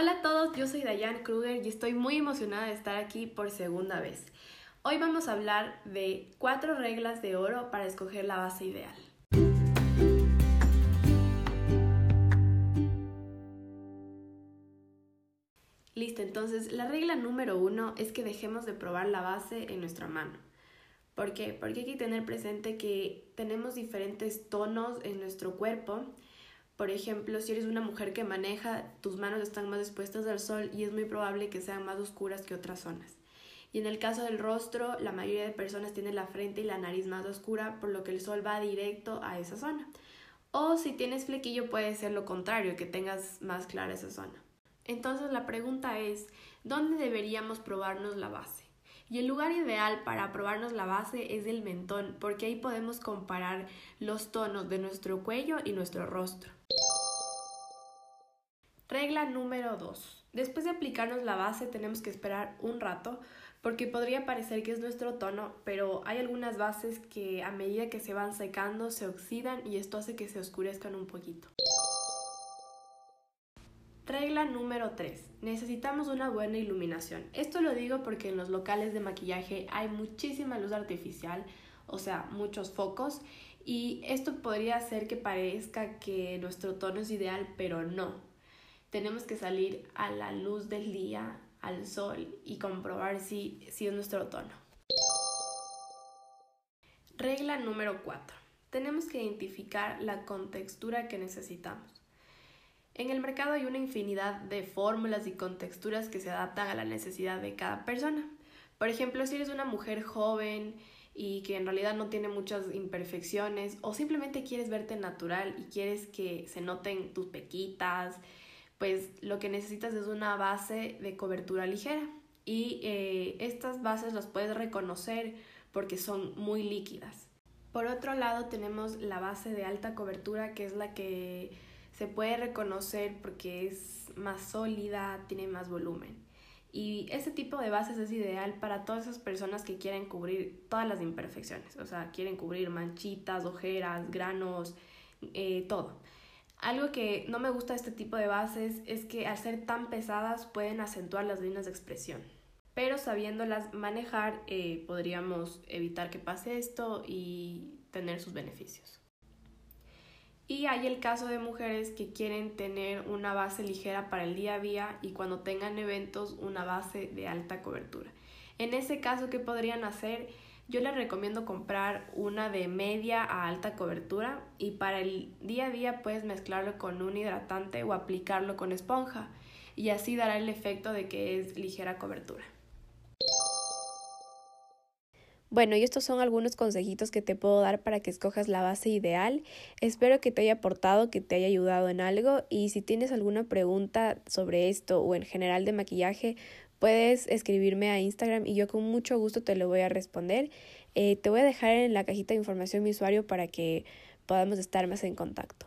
Hola a todos, yo soy Dayan Kruger y estoy muy emocionada de estar aquí por segunda vez. Hoy vamos a hablar de cuatro reglas de oro para escoger la base ideal. Listo, entonces la regla número uno es que dejemos de probar la base en nuestra mano. ¿Por qué? Porque hay que tener presente que tenemos diferentes tonos en nuestro cuerpo por ejemplo, si eres una mujer que maneja, tus manos están más expuestas al sol y es muy probable que sean más oscuras que otras zonas. Y en el caso del rostro, la mayoría de personas tienen la frente y la nariz más oscura, por lo que el sol va directo a esa zona. O si tienes flequillo puede ser lo contrario, que tengas más clara esa zona. Entonces la pregunta es, ¿dónde deberíamos probarnos la base? Y el lugar ideal para probarnos la base es el mentón, porque ahí podemos comparar los tonos de nuestro cuello y nuestro rostro. Regla número 2. Después de aplicarnos la base tenemos que esperar un rato porque podría parecer que es nuestro tono, pero hay algunas bases que a medida que se van secando se oxidan y esto hace que se oscurezcan un poquito. Regla número 3. Necesitamos una buena iluminación. Esto lo digo porque en los locales de maquillaje hay muchísima luz artificial, o sea, muchos focos, y esto podría hacer que parezca que nuestro tono es ideal, pero no tenemos que salir a la luz del día, al sol y comprobar si, si es nuestro tono. Regla número 4. Tenemos que identificar la contextura que necesitamos. En el mercado hay una infinidad de fórmulas y contexturas que se adaptan a la necesidad de cada persona. Por ejemplo, si eres una mujer joven y que en realidad no tiene muchas imperfecciones o simplemente quieres verte natural y quieres que se noten tus pequitas, pues lo que necesitas es una base de cobertura ligera y eh, estas bases las puedes reconocer porque son muy líquidas. Por otro lado tenemos la base de alta cobertura que es la que se puede reconocer porque es más sólida, tiene más volumen. Y este tipo de bases es ideal para todas esas personas que quieren cubrir todas las imperfecciones, o sea, quieren cubrir manchitas, ojeras, granos, eh, todo. Algo que no me gusta de este tipo de bases es que al ser tan pesadas pueden acentuar las líneas de expresión. Pero sabiéndolas manejar eh, podríamos evitar que pase esto y tener sus beneficios. Y hay el caso de mujeres que quieren tener una base ligera para el día a día y cuando tengan eventos una base de alta cobertura. En ese caso, ¿qué podrían hacer? Yo les recomiendo comprar una de media a alta cobertura y para el día a día puedes mezclarlo con un hidratante o aplicarlo con esponja y así dará el efecto de que es ligera cobertura. Bueno, y estos son algunos consejitos que te puedo dar para que escojas la base ideal. Espero que te haya aportado, que te haya ayudado en algo y si tienes alguna pregunta sobre esto o en general de maquillaje, Puedes escribirme a Instagram y yo con mucho gusto te lo voy a responder. Eh, te voy a dejar en la cajita de información mi usuario para que podamos estar más en contacto.